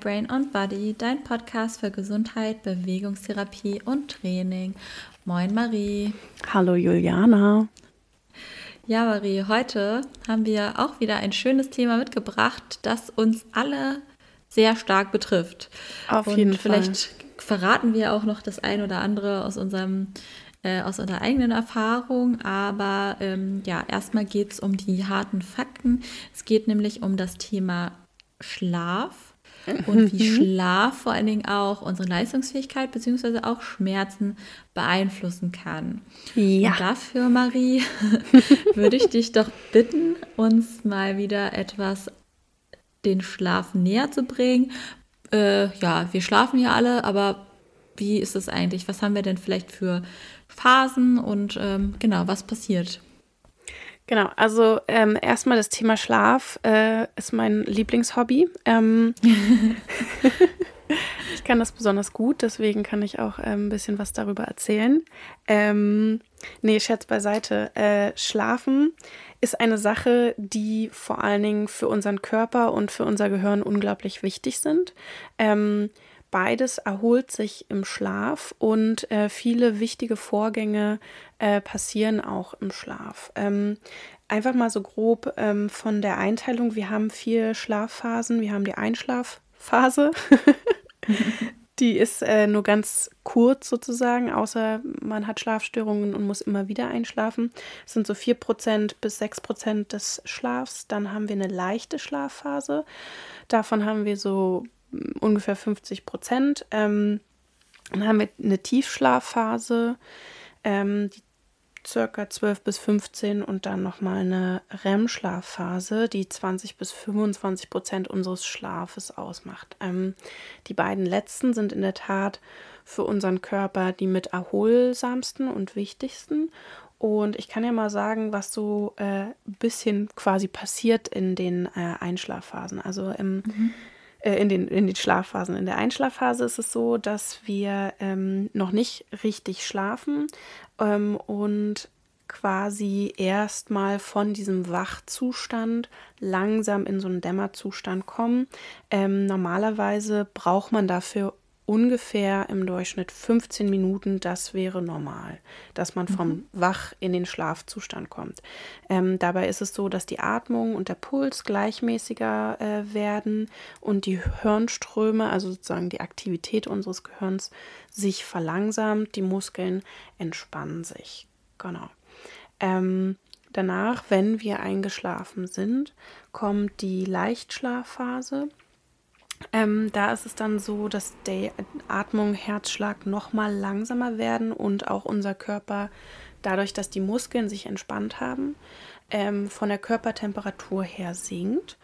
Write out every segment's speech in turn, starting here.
Brain on Body, dein Podcast für Gesundheit, Bewegungstherapie und Training. Moin Marie. Hallo Juliana. Ja, Marie, heute haben wir auch wieder ein schönes Thema mitgebracht, das uns alle sehr stark betrifft. Auf und jeden Fall. Vielleicht verraten wir auch noch das ein oder andere aus unserem äh, aus unserer eigenen Erfahrung. Aber ähm, ja, erstmal geht es um die harten Fakten. Es geht nämlich um das Thema Schlaf und wie mhm. Schlaf vor allen Dingen auch unsere Leistungsfähigkeit bzw. auch Schmerzen beeinflussen kann. Ja. Und dafür, Marie, würde ich dich doch bitten, uns mal wieder etwas den Schlaf näher zu bringen. Äh, ja, wir schlafen ja alle, aber wie ist es eigentlich? Was haben wir denn vielleicht für Phasen und ähm, genau, was passiert? Genau, also ähm, erstmal das Thema Schlaf äh, ist mein Lieblingshobby. Ähm, ich kann das besonders gut, deswegen kann ich auch äh, ein bisschen was darüber erzählen. Ähm, nee, Scherz beiseite. Äh, Schlafen ist eine Sache, die vor allen Dingen für unseren Körper und für unser Gehirn unglaublich wichtig sind. Ähm, Beides erholt sich im Schlaf und äh, viele wichtige Vorgänge äh, passieren auch im Schlaf. Ähm, einfach mal so grob ähm, von der Einteilung. Wir haben vier Schlafphasen. Wir haben die Einschlafphase. die ist äh, nur ganz kurz sozusagen, außer man hat Schlafstörungen und muss immer wieder einschlafen. Das sind so 4% bis 6% des Schlafs. Dann haben wir eine leichte Schlafphase. Davon haben wir so ungefähr 50 Prozent. Ähm, dann haben wir eine Tiefschlafphase, ähm, die circa 12 bis 15 und dann nochmal eine REM-Schlafphase, die 20 bis 25 Prozent unseres Schlafes ausmacht. Ähm, die beiden letzten sind in der Tat für unseren Körper die mit erholsamsten und wichtigsten. Und ich kann ja mal sagen, was so ein äh, bisschen quasi passiert in den äh, Einschlafphasen. Also im mhm in, den, in den Schlafphasen. In der Einschlafphase ist es so, dass wir ähm, noch nicht richtig schlafen ähm, und quasi erstmal von diesem Wachzustand langsam in so einen Dämmerzustand kommen. Ähm, normalerweise braucht man dafür ungefähr im Durchschnitt 15 Minuten, das wäre normal, dass man vom mhm. Wach in den Schlafzustand kommt. Ähm, dabei ist es so, dass die Atmung und der Puls gleichmäßiger äh, werden und die Hirnströme, also sozusagen die Aktivität unseres Gehirns, sich verlangsamt, die Muskeln entspannen sich. Genau. Ähm, danach, wenn wir eingeschlafen sind, kommt die Leichtschlafphase. Ähm, da ist es dann so, dass die Atmung, Herzschlag noch mal langsamer werden und auch unser Körper, dadurch, dass die Muskeln sich entspannt haben, ähm, von der Körpertemperatur her sinkt.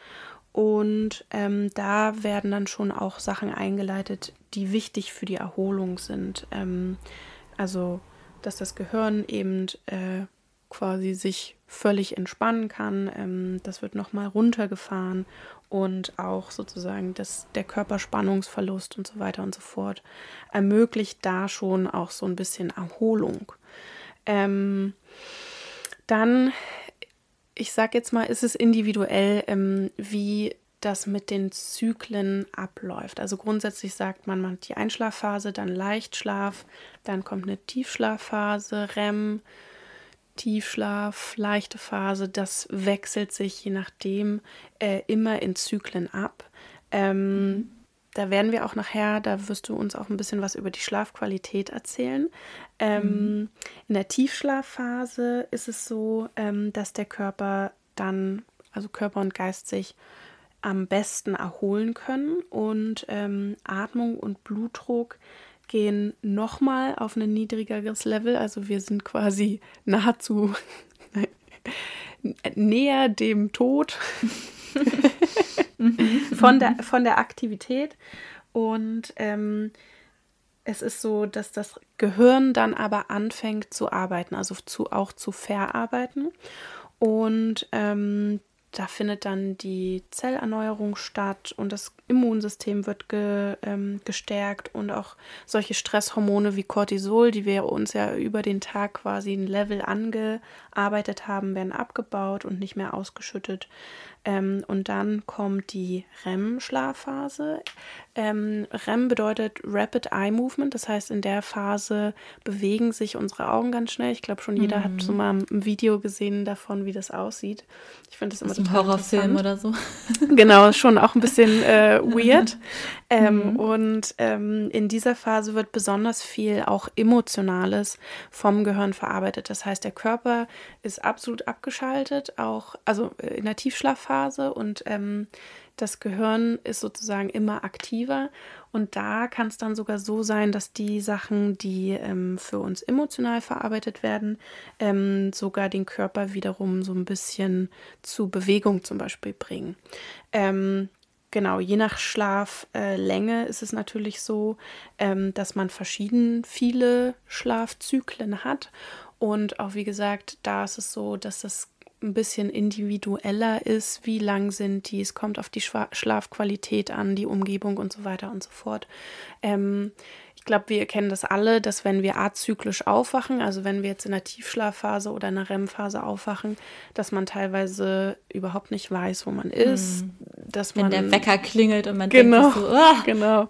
Und ähm, da werden dann schon auch Sachen eingeleitet, die wichtig für die Erholung sind. Ähm, also, dass das Gehirn eben äh, quasi sich völlig entspannen kann. Ähm, das wird nochmal runtergefahren und auch sozusagen das, der Körperspannungsverlust und so weiter und so fort ermöglicht da schon auch so ein bisschen Erholung. Ähm, dann, ich sage jetzt mal, ist es individuell, ähm, wie das mit den Zyklen abläuft. Also grundsätzlich sagt man, man hat die Einschlafphase, dann Leichtschlaf, dann kommt eine Tiefschlafphase, REM, Tiefschlaf, leichte Phase, das wechselt sich je nachdem äh, immer in Zyklen ab. Ähm, mhm. Da werden wir auch nachher, da wirst du uns auch ein bisschen was über die Schlafqualität erzählen. Ähm, mhm. In der Tiefschlafphase ist es so, ähm, dass der Körper dann, also Körper und Geist sich am besten erholen können und ähm, Atmung und Blutdruck gehen nochmal auf ein niedrigeres Level. Also wir sind quasi nahezu näher dem Tod von, der, von der Aktivität. Und ähm, es ist so, dass das Gehirn dann aber anfängt zu arbeiten, also zu, auch zu verarbeiten. Und ähm, da findet dann die Zellerneuerung statt und das Immunsystem wird ge, ähm, gestärkt und auch solche Stresshormone wie Cortisol, die wir uns ja über den Tag quasi ein Level angearbeitet haben, werden abgebaut und nicht mehr ausgeschüttet. Ähm, und dann kommt die REM-Schlafphase. Ähm, REM bedeutet Rapid Eye Movement, das heißt, in der Phase bewegen sich unsere Augen ganz schnell. Ich glaube, schon jeder mhm. hat so mal ein Video gesehen davon, wie das aussieht. Ich finde das immer total ein Horrorfilm oder so. genau, schon auch ein bisschen äh, weird. Ähm, mhm. Und ähm, in dieser Phase wird besonders viel auch Emotionales vom Gehirn verarbeitet. Das heißt, der Körper ist absolut abgeschaltet, auch also in der Tiefschlafphase und ähm, das Gehirn ist sozusagen immer aktiver und da kann es dann sogar so sein, dass die Sachen, die ähm, für uns emotional verarbeitet werden, ähm, sogar den Körper wiederum so ein bisschen zu Bewegung zum Beispiel bringen. Ähm, genau, je nach Schlaflänge äh, ist es natürlich so, ähm, dass man verschieden viele Schlafzyklen hat. Und auch wie gesagt, da ist es so, dass das ein bisschen individueller ist, wie lang sind die, es kommt auf die Schlafqualität an, die Umgebung und so weiter und so fort. Ähm, glaube, wir kennen das alle, dass wenn wir azyklisch aufwachen, also wenn wir jetzt in der Tiefschlafphase oder in der REM-Phase aufwachen, dass man teilweise überhaupt nicht weiß, wo man ist. Mhm. Dass wenn man, der Wecker klingelt und man genau, denkt so, oh, genau.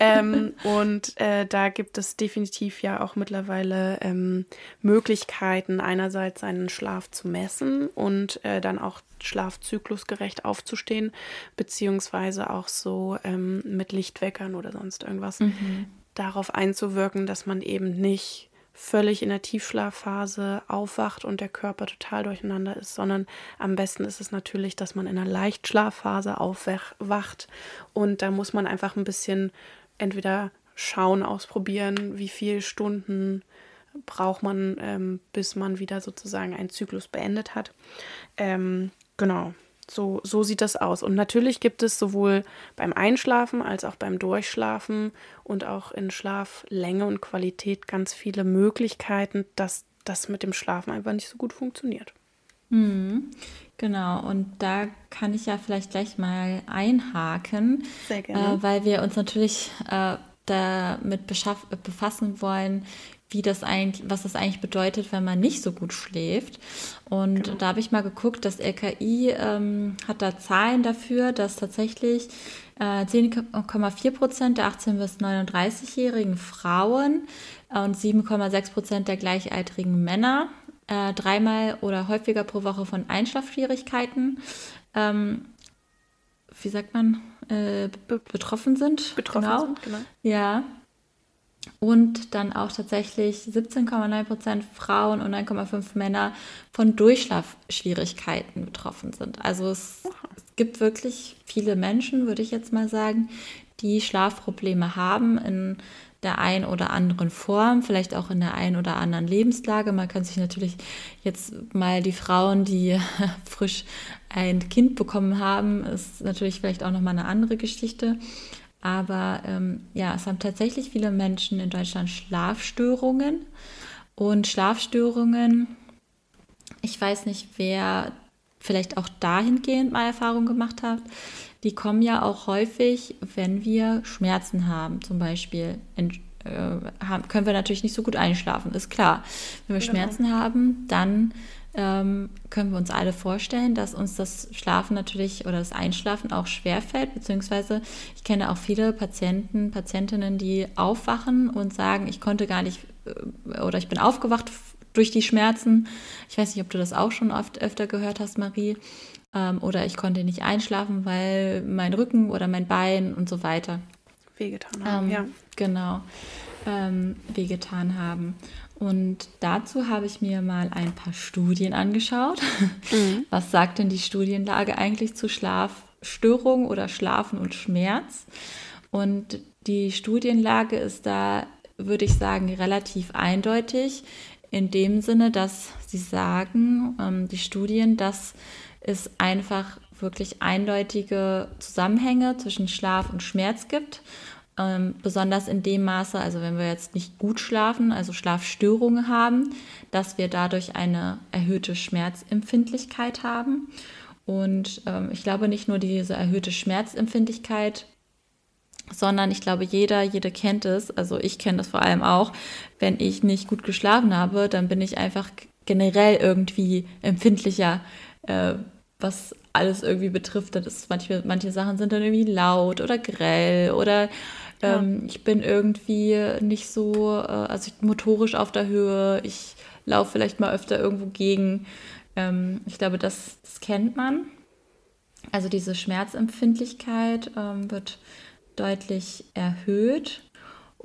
ähm, und äh, da gibt es definitiv ja auch mittlerweile ähm, Möglichkeiten, einerseits seinen Schlaf zu messen und äh, dann auch schlafzyklusgerecht aufzustehen, beziehungsweise auch so ähm, mit Lichtweckern oder sonst irgendwas mhm. Darauf einzuwirken, dass man eben nicht völlig in der Tiefschlafphase aufwacht und der Körper total durcheinander ist, sondern am besten ist es natürlich, dass man in einer Leichtschlafphase aufwacht und da muss man einfach ein bisschen entweder schauen, ausprobieren, wie viele Stunden braucht man, ähm, bis man wieder sozusagen einen Zyklus beendet hat. Ähm, Genau. So, so sieht das aus. Und natürlich gibt es sowohl beim Einschlafen als auch beim Durchschlafen und auch in Schlaflänge und Qualität ganz viele Möglichkeiten, dass das mit dem Schlafen einfach nicht so gut funktioniert. Mhm. Genau, und da kann ich ja vielleicht gleich mal einhaken, Sehr gerne. Äh, weil wir uns natürlich äh, damit befassen wollen, wie das eigentlich, was das eigentlich bedeutet, wenn man nicht so gut schläft. Und genau. da habe ich mal geguckt, das RKI ähm, hat da Zahlen dafür, dass tatsächlich äh, 10,4 Prozent der 18- bis 39-jährigen Frauen und 7,6 Prozent der gleichaltrigen Männer äh, dreimal oder häufiger pro Woche von Einschlafschwierigkeiten, ähm, wie sagt man, äh, betroffen sind. Betroffen genau. sind, genau. Ja, und dann auch tatsächlich 17,9 Prozent Frauen und 9,5 Männer von Durchschlafschwierigkeiten betroffen sind. Also es, es, gibt wirklich viele Menschen, würde ich jetzt mal sagen, die Schlafprobleme haben in der einen oder anderen Form, vielleicht auch in der einen oder anderen Lebenslage. Man kann sich natürlich jetzt mal die Frauen, die frisch ein Kind bekommen haben, ist natürlich vielleicht auch noch mal eine andere Geschichte. Aber ähm, ja, es haben tatsächlich viele Menschen in Deutschland Schlafstörungen. Und Schlafstörungen, ich weiß nicht, wer vielleicht auch dahingehend mal Erfahrung gemacht hat, die kommen ja auch häufig, wenn wir Schmerzen haben. Zum Beispiel in, äh, haben, können wir natürlich nicht so gut einschlafen, ist klar. Wenn wir genau. Schmerzen haben, dann ähm, können wir uns alle vorstellen, dass uns das Schlafen natürlich oder das Einschlafen auch schwerfällt, beziehungsweise ich kenne auch viele Patienten, Patientinnen, die aufwachen und sagen, ich konnte gar nicht äh, oder ich bin aufgewacht durch die Schmerzen. Ich weiß nicht, ob du das auch schon oft öfter gehört hast, Marie. Ähm, oder ich konnte nicht einschlafen, weil mein Rücken oder mein Bein und so weiter wehgetan haben. Ähm, ja. Genau, ähm, wehgetan haben. Und dazu habe ich mir mal ein paar Studien angeschaut. Mhm. Was sagt denn die Studienlage eigentlich zu Schlafstörungen oder Schlafen und Schmerz? Und die Studienlage ist da, würde ich sagen, relativ eindeutig in dem Sinne, dass sie sagen, ähm, die Studien, dass es einfach wirklich eindeutige Zusammenhänge zwischen Schlaf und Schmerz gibt ähm, besonders in dem Maße, also wenn wir jetzt nicht gut schlafen, also Schlafstörungen haben, dass wir dadurch eine erhöhte Schmerzempfindlichkeit haben. Und ähm, ich glaube nicht nur diese erhöhte Schmerzempfindlichkeit, sondern ich glaube, jeder, jede kennt es. Also ich kenne das vor allem auch. Wenn ich nicht gut geschlafen habe, dann bin ich einfach generell irgendwie empfindlicher, äh, was alles irgendwie betrifft. Das manche, manche Sachen sind dann irgendwie laut oder grell oder ähm, ja. ich bin irgendwie nicht so, äh, also motorisch auf der Höhe. Ich laufe vielleicht mal öfter irgendwo gegen. Ähm, ich glaube, das, das kennt man. Also diese Schmerzempfindlichkeit ähm, wird deutlich erhöht.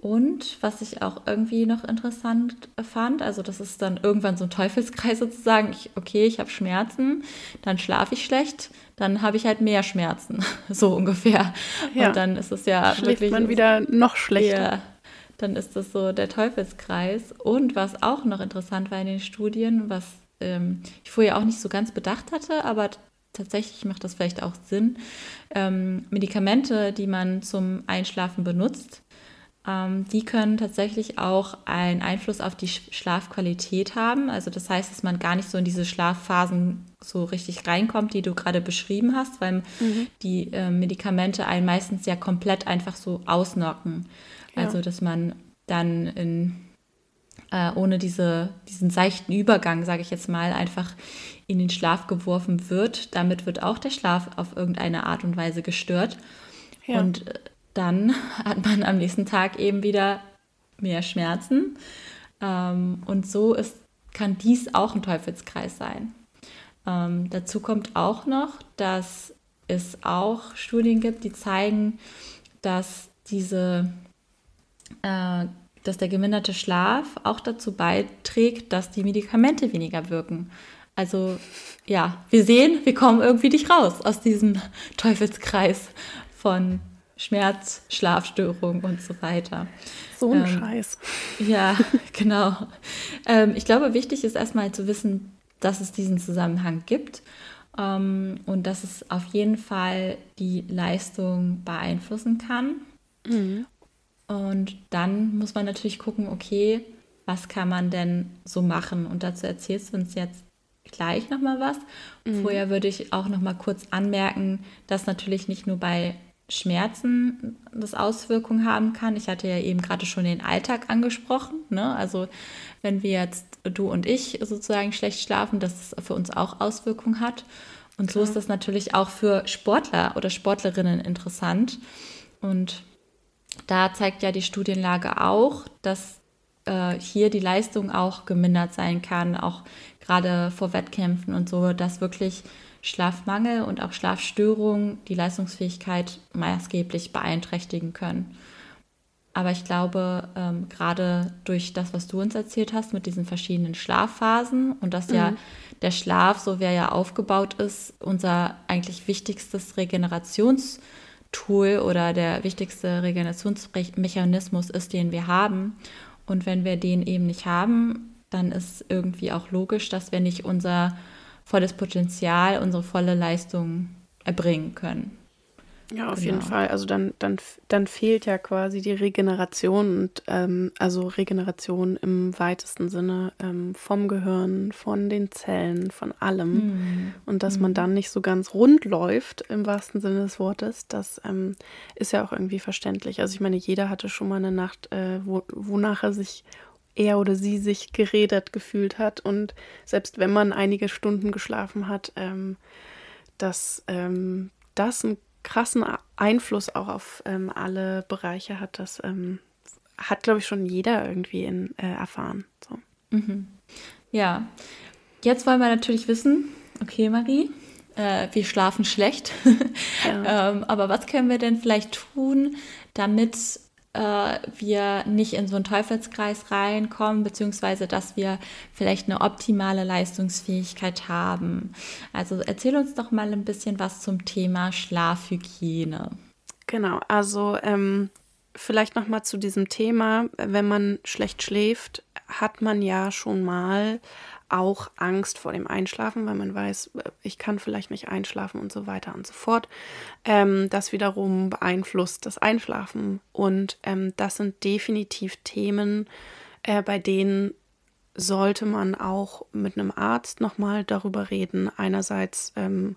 Und was ich auch irgendwie noch interessant fand, also das ist dann irgendwann so ein Teufelskreis sozusagen. Ich, okay, ich habe Schmerzen, dann schlafe ich schlecht, dann habe ich halt mehr Schmerzen, so ungefähr. Ja. Und dann ist es ja Schläft wirklich man wieder noch schlechter. Ja, dann ist das so der Teufelskreis. Und was auch noch interessant war in den Studien, was ähm, ich vorher auch nicht so ganz bedacht hatte, aber tatsächlich macht das vielleicht auch Sinn. Ähm, Medikamente, die man zum Einschlafen benutzt, die können tatsächlich auch einen Einfluss auf die Schlafqualität haben. Also das heißt, dass man gar nicht so in diese Schlafphasen so richtig reinkommt, die du gerade beschrieben hast, weil mhm. die äh, Medikamente einen meistens ja komplett einfach so ausnocken. Ja. Also dass man dann in äh, ohne diese, diesen seichten Übergang, sage ich jetzt mal, einfach in den Schlaf geworfen wird. Damit wird auch der Schlaf auf irgendeine Art und Weise gestört. Ja. Und äh, dann hat man am nächsten Tag eben wieder mehr Schmerzen. Ähm, und so ist, kann dies auch ein Teufelskreis sein. Ähm, dazu kommt auch noch, dass es auch Studien gibt, die zeigen, dass diese äh, dass der geminderte Schlaf auch dazu beiträgt, dass die Medikamente weniger wirken. Also ja, wir sehen, wir kommen irgendwie nicht raus aus diesem Teufelskreis von Schmerz, Schlafstörung und so weiter. So ein ähm, Scheiß. Ja, genau. Ähm, ich glaube, wichtig ist erstmal zu wissen, dass es diesen Zusammenhang gibt ähm, und dass es auf jeden Fall die Leistung beeinflussen kann. Mhm. Und dann muss man natürlich gucken, okay, was kann man denn so machen? Und dazu erzählst du uns jetzt gleich nochmal was. Mhm. Vorher würde ich auch nochmal kurz anmerken, dass natürlich nicht nur bei Schmerzen das Auswirkungen haben kann. Ich hatte ja eben gerade schon den Alltag angesprochen. Ne? Also wenn wir jetzt, du und ich sozusagen schlecht schlafen, dass es für uns auch Auswirkungen hat. Und Klar. so ist das natürlich auch für Sportler oder Sportlerinnen interessant. Und da zeigt ja die Studienlage auch, dass äh, hier die Leistung auch gemindert sein kann, auch gerade vor Wettkämpfen und so, dass wirklich Schlafmangel und auch Schlafstörungen die Leistungsfähigkeit maßgeblich beeinträchtigen können. Aber ich glaube, ähm, gerade durch das, was du uns erzählt hast mit diesen verschiedenen Schlafphasen und dass mhm. ja der Schlaf, so wie er ja aufgebaut ist, unser eigentlich wichtigstes Regenerations- Tool oder der wichtigste Regenerationsmechanismus ist, den wir haben. Und wenn wir den eben nicht haben, dann ist irgendwie auch logisch, dass wir nicht unser volles Potenzial, unsere volle Leistung erbringen können. Ja, auf genau. jeden Fall. Also dann, dann, dann fehlt ja quasi die Regeneration und ähm, also Regeneration im weitesten Sinne ähm, vom Gehirn, von den Zellen, von allem. Mhm. Und dass mhm. man dann nicht so ganz rund läuft, im wahrsten Sinne des Wortes, das ähm, ist ja auch irgendwie verständlich. Also ich meine, jeder hatte schon mal eine Nacht, äh, wo, wonach er sich er oder sie sich geredet gefühlt hat. Und selbst wenn man einige Stunden geschlafen hat, ähm, dass ähm, das ein krassen Einfluss auch auf ähm, alle Bereiche hat. Das ähm, hat, glaube ich, schon jeder irgendwie in, äh, erfahren. So. Mhm. Ja, jetzt wollen wir natürlich wissen, okay, Marie, äh, wir schlafen schlecht. Ja. ähm, aber was können wir denn vielleicht tun, damit äh, wir nicht in so einen Teufelskreis reinkommen, beziehungsweise dass wir vielleicht eine optimale Leistungsfähigkeit haben. Also erzähl uns doch mal ein bisschen was zum Thema Schlafhygiene. Genau, also ähm, vielleicht noch mal zu diesem Thema, wenn man schlecht schläft, hat man ja schon mal auch Angst vor dem Einschlafen, weil man weiß, ich kann vielleicht nicht einschlafen und so weiter und so fort. Ähm, das wiederum beeinflusst das Einschlafen und ähm, das sind definitiv Themen, äh, bei denen sollte man auch mit einem Arzt nochmal darüber reden. Einerseits ähm,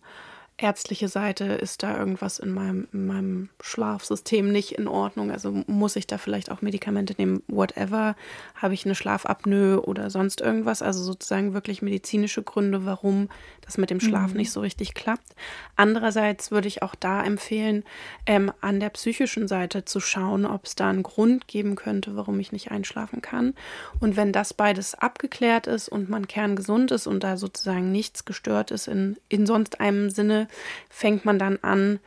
ärztliche Seite ist da irgendwas in meinem, in meinem Schlafsystem nicht in Ordnung. Also muss ich da vielleicht auch Medikamente nehmen, whatever. Habe ich eine Schlafapnoe oder sonst irgendwas? Also sozusagen wirklich medizinische Gründe, warum das mit dem Schlaf mhm. nicht so richtig klappt. Andererseits würde ich auch da empfehlen, ähm, an der psychischen Seite zu schauen, ob es da einen Grund geben könnte, warum ich nicht einschlafen kann. Und wenn das beides abgeklärt ist und man kerngesund ist und da sozusagen nichts gestört ist in, in sonst einem Sinne, fängt man dann an,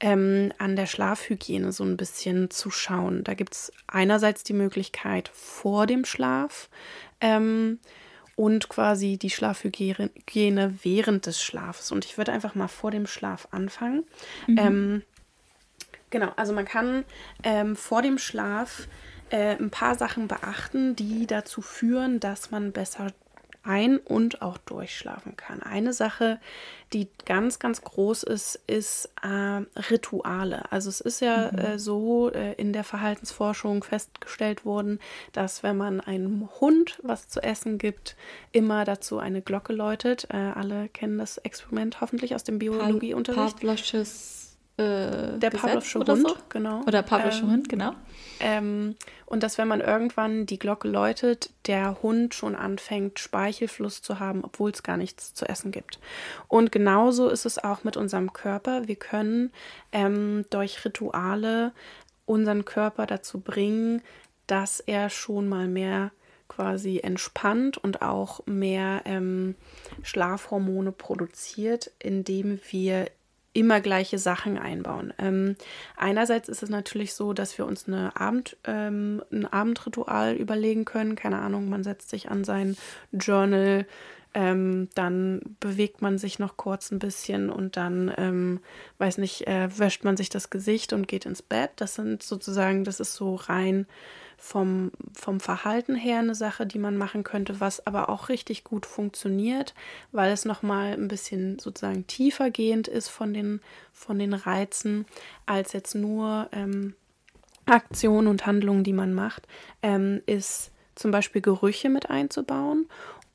ähm, an der Schlafhygiene so ein bisschen zu schauen. Da gibt es einerseits die Möglichkeit vor dem Schlaf ähm, und quasi die Schlafhygiene während des Schlafs. Und ich würde einfach mal vor dem Schlaf anfangen. Mhm. Ähm, genau, also man kann ähm, vor dem Schlaf äh, ein paar Sachen beachten, die dazu führen, dass man besser ein- und auch durchschlafen kann. Eine Sache, die ganz, ganz groß ist, ist äh, Rituale. Also es ist ja mhm. äh, so äh, in der Verhaltensforschung festgestellt worden, dass wenn man einem Hund was zu essen gibt, immer dazu eine Glocke läutet. Äh, alle kennen das Experiment hoffentlich aus dem Biologieunterricht. Pavlovsches äh, der Pavlovsche Hund, so? genau. Oder Pavlovsche ähm, Hund, genau. Ähm, und dass, wenn man irgendwann die Glocke läutet, der Hund schon anfängt, Speichelfluss zu haben, obwohl es gar nichts zu essen gibt. Und genauso ist es auch mit unserem Körper. Wir können ähm, durch Rituale unseren Körper dazu bringen, dass er schon mal mehr quasi entspannt und auch mehr ähm, Schlafhormone produziert, indem wir immer gleiche Sachen einbauen. Ähm, einerseits ist es natürlich so, dass wir uns eine Abend, ähm, ein Abendritual überlegen können. Keine Ahnung, man setzt sich an sein Journal, ähm, dann bewegt man sich noch kurz ein bisschen und dann, ähm, weiß nicht, äh, wäscht man sich das Gesicht und geht ins Bett. Das sind sozusagen, das ist so rein vom, vom Verhalten her eine Sache, die man machen könnte, was aber auch richtig gut funktioniert, weil es nochmal ein bisschen sozusagen tiefergehend ist von den, von den Reizen, als jetzt nur ähm, Aktionen und Handlungen, die man macht, ähm, ist zum Beispiel Gerüche mit einzubauen.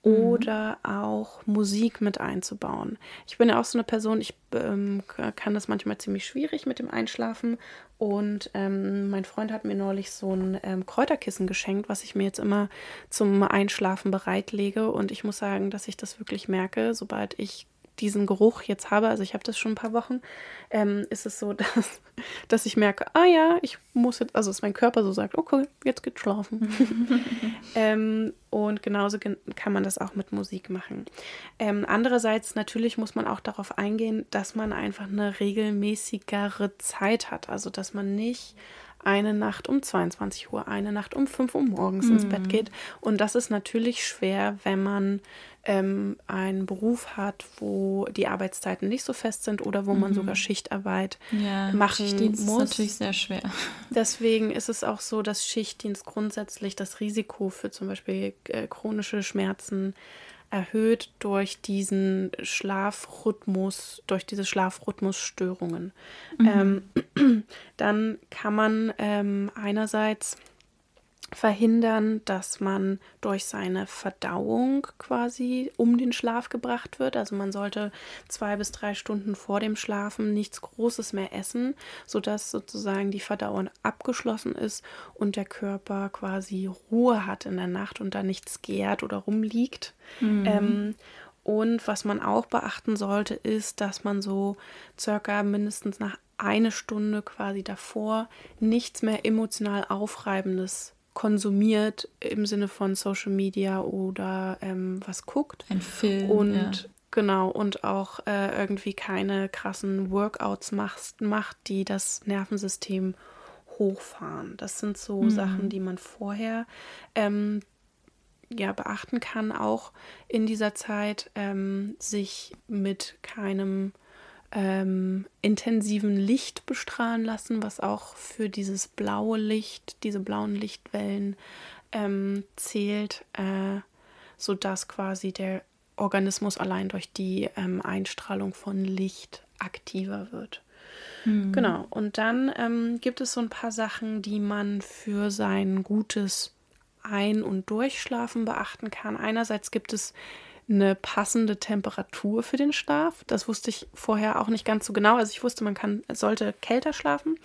Oder auch Musik mit einzubauen. Ich bin ja auch so eine Person, ich ähm, kann das manchmal ziemlich schwierig mit dem Einschlafen. Und ähm, mein Freund hat mir neulich so ein ähm, Kräuterkissen geschenkt, was ich mir jetzt immer zum Einschlafen bereitlege. Und ich muss sagen, dass ich das wirklich merke, sobald ich diesen Geruch jetzt habe, also ich habe das schon ein paar Wochen, ähm, ist es so, dass, dass ich merke, ah ja, ich muss jetzt, also dass mein Körper so sagt, okay, jetzt geht's schlafen. ähm, und genauso kann man das auch mit Musik machen. Ähm, andererseits natürlich muss man auch darauf eingehen, dass man einfach eine regelmäßigere Zeit hat, also dass man nicht eine Nacht um 22 Uhr, eine Nacht um 5 Uhr morgens mhm. ins Bett mhm. geht. Und das ist natürlich schwer, wenn man ähm, einen Beruf hat, wo die Arbeitszeiten nicht so fest sind oder wo mhm. man sogar Schichtarbeit ja, machen Schichtdienst muss. ist natürlich sehr schwer. Deswegen ist es auch so, dass Schichtdienst grundsätzlich das Risiko für zum Beispiel äh, chronische Schmerzen erhöht durch diesen Schlafrhythmus, durch diese Schlafrhythmusstörungen. Mhm. Ähm, dann kann man ähm, einerseits verhindern, dass man durch seine Verdauung quasi um den Schlaf gebracht wird. Also man sollte zwei bis drei Stunden vor dem Schlafen nichts Großes mehr essen, sodass sozusagen die Verdauung abgeschlossen ist und der Körper quasi Ruhe hat in der Nacht und da nichts gärt oder rumliegt. Mhm. Ähm, und was man auch beachten sollte, ist, dass man so circa mindestens nach eine Stunde quasi davor nichts mehr emotional Aufreibendes konsumiert im Sinne von Social Media oder ähm, was guckt. Ein Film. Und ja. genau, und auch äh, irgendwie keine krassen Workouts macht, macht, die das Nervensystem hochfahren. Das sind so mhm. Sachen, die man vorher ähm, ja, beachten kann, auch in dieser Zeit, ähm, sich mit keinem ähm, intensiven Licht bestrahlen lassen, was auch für dieses blaue Licht, diese blauen Lichtwellen ähm, zählt, äh, sodass quasi der Organismus allein durch die ähm, Einstrahlung von Licht aktiver wird. Mhm. Genau, und dann ähm, gibt es so ein paar Sachen, die man für sein gutes Ein- und Durchschlafen beachten kann. Einerseits gibt es eine passende Temperatur für den Schlaf. Das wusste ich vorher auch nicht ganz so genau. Also ich wusste, man kann, sollte kälter schlafen,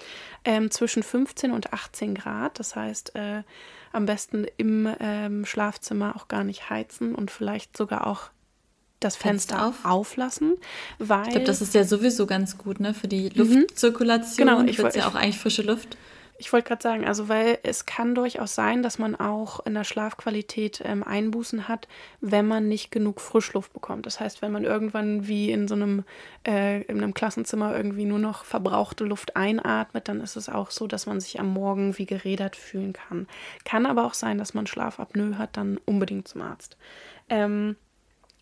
ähm, zwischen 15 und 18 Grad. Das heißt, äh, am besten im ähm, Schlafzimmer auch gar nicht heizen und vielleicht sogar auch das Fenster, Fenster auf. auflassen, weil ich glaube, das ist ja sowieso ganz gut, ne, für die mhm. Luftzirkulation. Genau, ich würde ja auch eigentlich frische Luft. Ich wollte gerade sagen, also weil es kann durchaus sein, dass man auch in der Schlafqualität ähm, Einbußen hat, wenn man nicht genug Frischluft bekommt. Das heißt, wenn man irgendwann wie in so einem, äh, in einem Klassenzimmer irgendwie nur noch verbrauchte Luft einatmet, dann ist es auch so, dass man sich am Morgen wie gerädert fühlen kann. Kann aber auch sein, dass man Schlafapnoe hat, dann unbedingt zum Arzt. Ähm,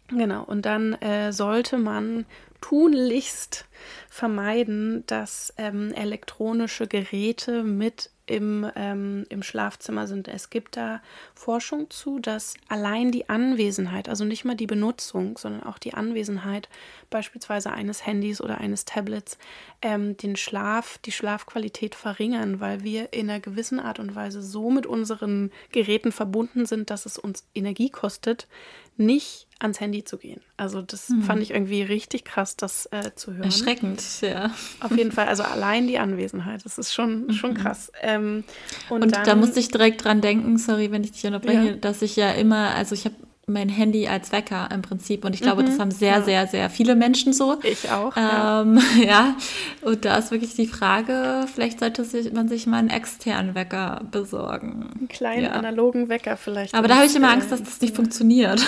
Genau, und dann äh, sollte man tunlichst vermeiden, dass ähm, elektronische Geräte mit im, ähm, im Schlafzimmer sind. Es gibt da Forschung zu, dass allein die Anwesenheit, also nicht mal die Benutzung, sondern auch die Anwesenheit beispielsweise eines Handys oder eines Tablets ähm, den Schlaf, die Schlafqualität verringern, weil wir in einer gewissen Art und Weise so mit unseren Geräten verbunden sind, dass es uns Energie kostet, nicht ans Handy zu gehen. Also das mhm. fand ich irgendwie richtig krass, das äh, zu hören. Erschreckend, ja. Auf jeden Fall, also allein die Anwesenheit, das ist schon, schon mhm. krass. Ähm, und, und dann, da musste ich direkt dran denken, sorry, wenn ich dich unterbreche, ja. dass ich ja immer, also ich habe mein Handy als Wecker im Prinzip. Und ich glaube, mhm, das haben sehr, ja. sehr, sehr viele Menschen so. Ich auch. Ähm, ja. ja. Und da ist wirklich die Frage, vielleicht sollte sich, man sich mal einen externen Wecker besorgen. Einen kleinen ja. analogen Wecker vielleicht. Aber da habe ich immer Angst, dass das nicht funktioniert.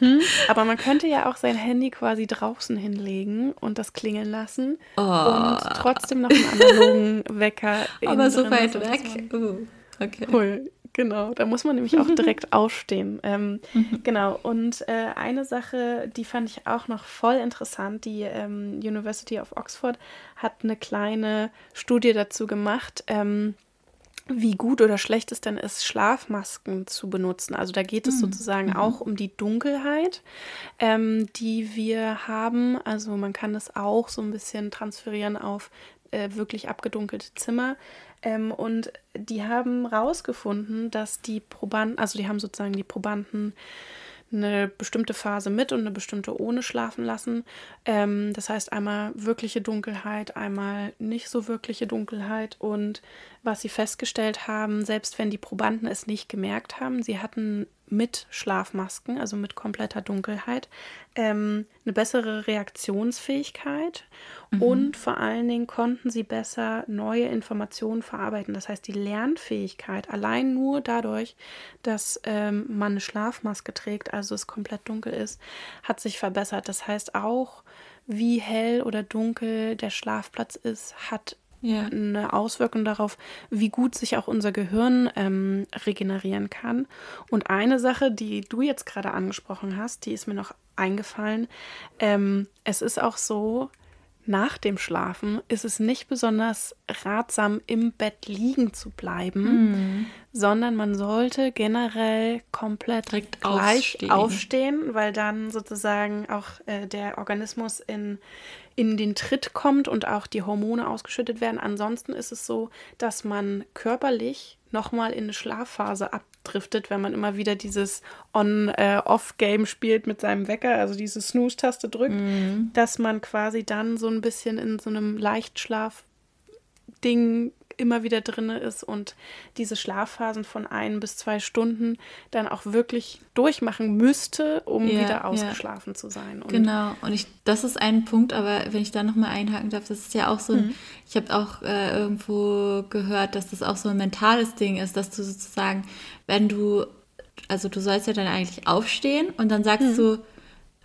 Mhm. Aber man könnte ja auch sein Handy quasi draußen hinlegen und das klingeln lassen. Oh. Und trotzdem noch einen analogen Wecker. Aber so weit weg. Uh, okay. Cool. Genau, da muss man nämlich auch direkt aufstehen. Ähm, mhm. Genau, und äh, eine Sache, die fand ich auch noch voll interessant, die ähm, University of Oxford hat eine kleine Studie dazu gemacht. Ähm, wie gut oder schlecht es denn ist, Schlafmasken zu benutzen. Also da geht es mhm. sozusagen mhm. auch um die Dunkelheit, ähm, die wir haben. Also man kann es auch so ein bisschen transferieren auf äh, wirklich abgedunkelte Zimmer. Ähm, und die haben rausgefunden, dass die Probanden, also die haben sozusagen die Probanden eine bestimmte Phase mit und eine bestimmte ohne schlafen lassen. Ähm, das heißt einmal wirkliche Dunkelheit, einmal nicht so wirkliche Dunkelheit. Und was sie festgestellt haben, selbst wenn die Probanden es nicht gemerkt haben, sie hatten mit Schlafmasken, also mit kompletter Dunkelheit, ähm, eine bessere Reaktionsfähigkeit mhm. und vor allen Dingen konnten sie besser neue Informationen verarbeiten. Das heißt, die Lernfähigkeit allein nur dadurch, dass ähm, man eine Schlafmaske trägt, also es komplett dunkel ist, hat sich verbessert. Das heißt auch, wie hell oder dunkel der Schlafplatz ist, hat ja. eine Auswirkung darauf, wie gut sich auch unser Gehirn ähm, regenerieren kann. Und eine Sache, die du jetzt gerade angesprochen hast, die ist mir noch eingefallen. Ähm, es ist auch so, nach dem Schlafen ist es nicht besonders ratsam, im Bett liegen zu bleiben, mm. Sondern man sollte generell komplett Direkt gleich aufstehen. aufstehen. weil dann sozusagen auch äh, der Organismus in, in den Tritt kommt und auch die Hormone ausgeschüttet werden. Ansonsten ist es so, dass man körperlich nochmal in eine Schlafphase ab abdriftet, wenn man immer wieder dieses On-Off-Game spielt mit seinem Wecker, also diese Snooze-Taste drückt, mhm. dass man quasi dann so ein bisschen in so einem Leichtschlaf-Ding immer wieder drin ist und diese Schlafphasen von ein bis zwei Stunden dann auch wirklich durchmachen müsste, um ja, wieder ausgeschlafen ja. zu sein. Und genau, und ich, das ist ein Punkt, aber wenn ich da nochmal einhaken darf, das ist ja auch so ein, mhm. ich habe auch äh, irgendwo gehört, dass das auch so ein mentales Ding ist, dass du sozusagen, wenn du, also du sollst ja dann eigentlich aufstehen und dann sagst mhm. du,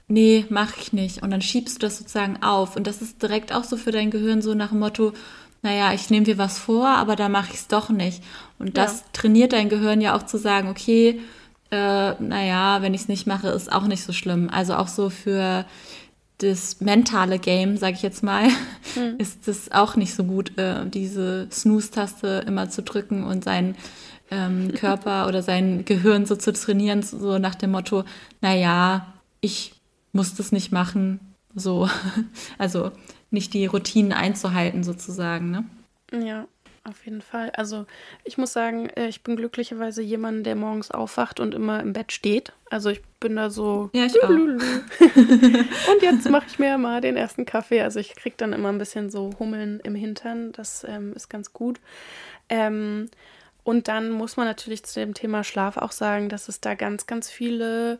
nee, mach ich nicht. Und dann schiebst du das sozusagen auf. Und das ist direkt auch so für dein Gehirn so nach dem Motto, naja, ich nehme dir was vor, aber da mache ich es doch nicht. Und das ja. trainiert dein Gehirn ja auch zu sagen, okay, äh, naja, wenn ich es nicht mache, ist auch nicht so schlimm. Also auch so für das mentale Game, sage ich jetzt mal, mhm. ist es auch nicht so gut, äh, diese Snooze-Taste immer zu drücken und seinen ähm, Körper oder sein Gehirn so zu trainieren, so nach dem Motto, naja, ich muss das nicht machen. So, also nicht die Routinen einzuhalten sozusagen. Ne? Ja. auf jeden Fall. Also ich muss sagen, äh, ich bin glücklicherweise jemand, der morgens aufwacht und immer im Bett steht. Also ich bin da so. Ja, ich auch. und jetzt mache ich mir mal den ersten Kaffee. Also ich kriege dann immer ein bisschen so Hummeln im Hintern. Das ähm, ist ganz gut. Ähm, und dann muss man natürlich zu dem Thema Schlaf auch sagen, dass es da ganz, ganz viele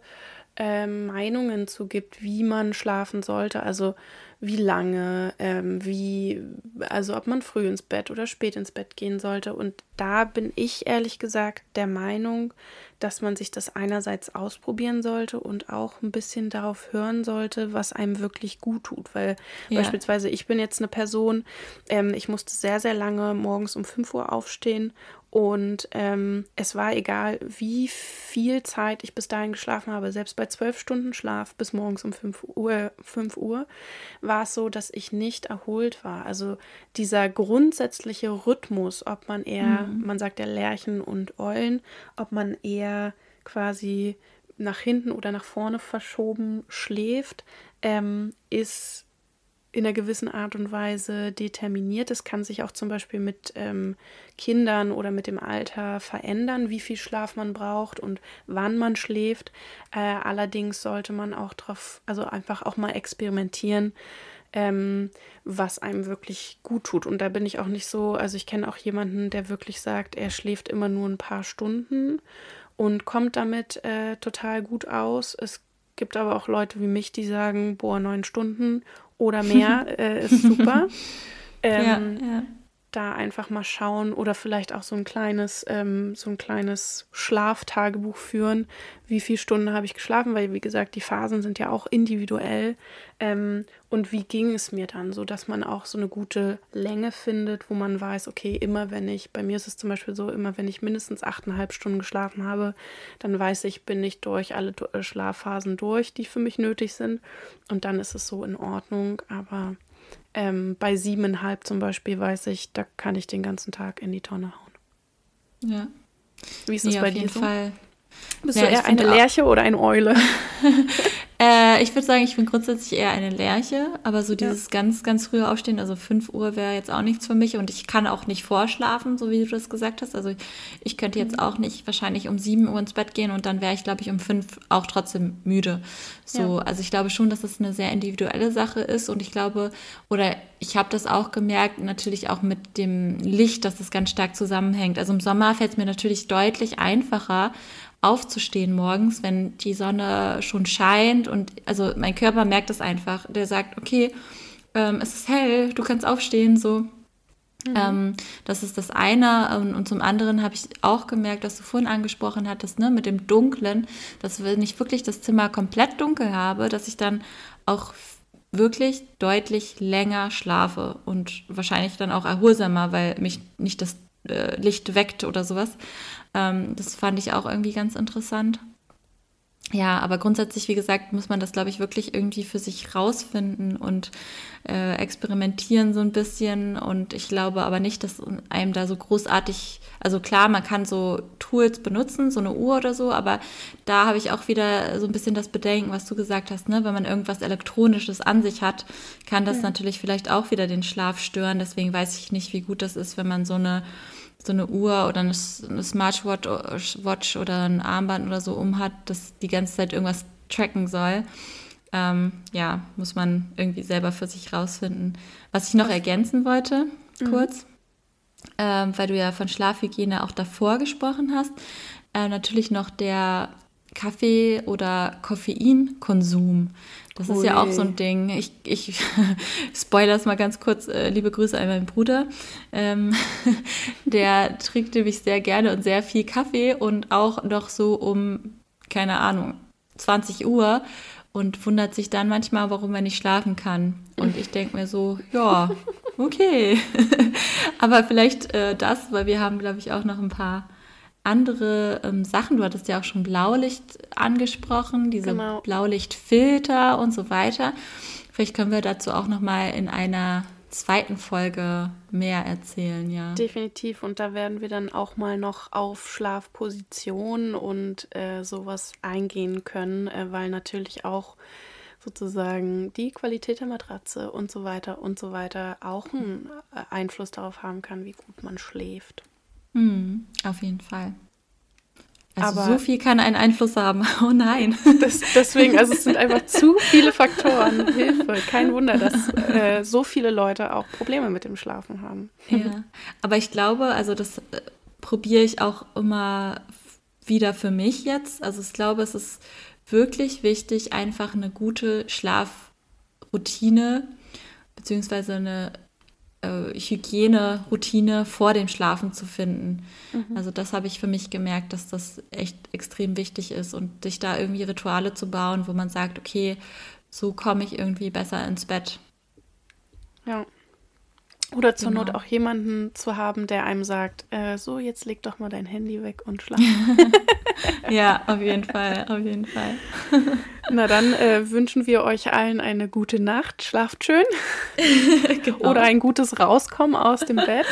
ähm, Meinungen zu gibt, wie man schlafen sollte. Also wie lange, ähm, wie, also ob man früh ins Bett oder spät ins Bett gehen sollte. Und da bin ich ehrlich gesagt der Meinung, dass man sich das einerseits ausprobieren sollte und auch ein bisschen darauf hören sollte, was einem wirklich gut tut. Weil ja. beispielsweise ich bin jetzt eine Person, ähm, ich musste sehr, sehr lange morgens um 5 Uhr aufstehen und ähm, es war egal, wie viel Zeit ich bis dahin geschlafen habe. Selbst bei zwölf Stunden Schlaf bis morgens um 5 Uhr, 5 Uhr war es so, dass ich nicht erholt war. Also dieser grundsätzliche Rhythmus, ob man eher, mhm. Man sagt ja Lerchen und Eulen, ob man eher quasi nach hinten oder nach vorne verschoben schläft, ähm, ist in einer gewissen Art und Weise determiniert. Es kann sich auch zum Beispiel mit ähm, Kindern oder mit dem Alter verändern, wie viel Schlaf man braucht und wann man schläft. Äh, allerdings sollte man auch drauf, also einfach auch mal experimentieren, ähm, was einem wirklich gut tut. Und da bin ich auch nicht so, also ich kenne auch jemanden, der wirklich sagt, er schläft immer nur ein paar Stunden und kommt damit äh, total gut aus. Es gibt aber auch Leute wie mich, die sagen, boah, neun Stunden oder mehr äh, ist super. ähm, ja, ja da einfach mal schauen oder vielleicht auch so ein kleines, ähm, so ein kleines Schlaftagebuch führen. Wie viele Stunden habe ich geschlafen? Weil, wie gesagt, die Phasen sind ja auch individuell. Ähm, und wie ging es mir dann, so dass man auch so eine gute Länge findet, wo man weiß, okay, immer wenn ich, bei mir ist es zum Beispiel so, immer wenn ich mindestens achteinhalb Stunden geschlafen habe, dann weiß ich, bin ich durch alle äh, Schlafphasen durch, die für mich nötig sind. Und dann ist es so in Ordnung. Aber ähm, bei siebeneinhalb zum Beispiel weiß ich, da kann ich den ganzen Tag in die Tonne hauen. Ja. Wie ist es nee, bei dir so? Fall. Bist ja, du eher eine Lerche oder eine Eule? Äh, ich würde sagen, ich bin grundsätzlich eher eine Lerche, aber so dieses ja. ganz, ganz frühe Aufstehen, also 5 Uhr wäre jetzt auch nichts für mich und ich kann auch nicht vorschlafen, so wie du das gesagt hast. Also ich könnte jetzt mhm. auch nicht wahrscheinlich um 7 Uhr ins Bett gehen und dann wäre ich, glaube ich, um 5 auch trotzdem müde. So, ja. also ich glaube schon, dass das eine sehr individuelle Sache ist und ich glaube, oder ich habe das auch gemerkt, natürlich auch mit dem Licht, dass das ganz stark zusammenhängt. Also im Sommer fällt es mir natürlich deutlich einfacher, aufzustehen morgens, wenn die Sonne schon scheint und also mein Körper merkt es einfach. Der sagt, okay, ähm, es ist hell, du kannst aufstehen, so. Mhm. Ähm, das ist das eine. Und, und zum anderen habe ich auch gemerkt, dass du vorhin angesprochen hattest, ne, mit dem Dunklen, dass wenn ich wirklich das Zimmer komplett dunkel habe, dass ich dann auch wirklich deutlich länger schlafe und wahrscheinlich dann auch erholsamer, weil mich nicht das äh, Licht weckt oder sowas. Ähm, das fand ich auch irgendwie ganz interessant. Ja, aber grundsätzlich, wie gesagt, muss man das, glaube ich, wirklich irgendwie für sich rausfinden und äh, experimentieren so ein bisschen. Und ich glaube aber nicht, dass einem da so großartig, also klar, man kann so Tools benutzen, so eine Uhr oder so, aber da habe ich auch wieder so ein bisschen das Bedenken, was du gesagt hast, ne? Wenn man irgendwas Elektronisches an sich hat, kann das ja. natürlich vielleicht auch wieder den Schlaf stören. Deswegen weiß ich nicht, wie gut das ist, wenn man so eine so eine Uhr oder eine, Smartwatch oder ein Armband oder so umhat, das die ganze Zeit irgendwas tracken soll. Ähm, ja, muss man irgendwie selber für sich rausfinden. Was ich noch ergänzen wollte, mhm. kurz, mhm. ähm, weil du ja von Schlafhygiene auch davor gesprochen hast, äh, natürlich noch der Kaffee- oder Koffeinkonsum. Das Ui. ist ja auch so ein Ding. Ich, ich spoilere es mal ganz kurz. Äh, liebe Grüße an meinen Bruder. Ähm, der trinkt nämlich sehr gerne und sehr viel Kaffee und auch noch so um, keine Ahnung, 20 Uhr und wundert sich dann manchmal, warum er nicht schlafen kann. Und ich denke mir so, ja, okay. Aber vielleicht äh, das, weil wir haben, glaube ich, auch noch ein paar andere ähm, Sachen. Du hattest ja auch schon Blaulicht angesprochen, diese genau. Blaulichtfilter und so weiter. Vielleicht können wir dazu auch noch mal in einer zweiten Folge mehr erzählen, ja. Definitiv. Und da werden wir dann auch mal noch auf Schlafpositionen und äh, sowas eingehen können, äh, weil natürlich auch sozusagen die Qualität der Matratze und so weiter und so weiter auch einen äh, Einfluss darauf haben kann, wie gut man schläft. Mhm, auf jeden Fall. Also Aber so viel kann einen Einfluss haben. Oh nein. Das, deswegen, also es sind einfach zu viele Faktoren. Hilfe. Kein Wunder, dass äh, so viele Leute auch Probleme mit dem Schlafen haben. Ja, aber ich glaube, also das äh, probiere ich auch immer wieder für mich jetzt. Also ich glaube, es ist wirklich wichtig, einfach eine gute Schlafroutine beziehungsweise eine äh, Hygieneroutine vor dem Schlafen zu finden. Mhm. Also das habe ich für mich gemerkt, dass das echt extrem wichtig ist und sich da irgendwie Rituale zu bauen, wo man sagt, okay, so komme ich irgendwie besser ins Bett. Ja. Oder zur genau. Not auch jemanden zu haben, der einem sagt, äh, so, jetzt leg doch mal dein Handy weg und schlaf. ja, auf jeden Fall, auf jeden Fall. Na dann äh, wünschen wir euch allen eine gute Nacht, schlaft schön. genau. Oder ein gutes Rauskommen aus dem Bett.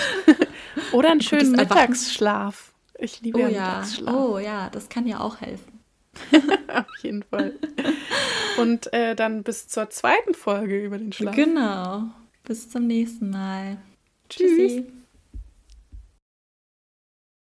Oder einen schönen Mittagsschlaf. Ich liebe oh, ja Mittagsschlaf. Oh ja, das kann ja auch helfen. auf jeden Fall. Und äh, dann bis zur zweiten Folge über den Schlaf. Genau. Bis zum nächsten Mal. Tschüssi. Tschüssi.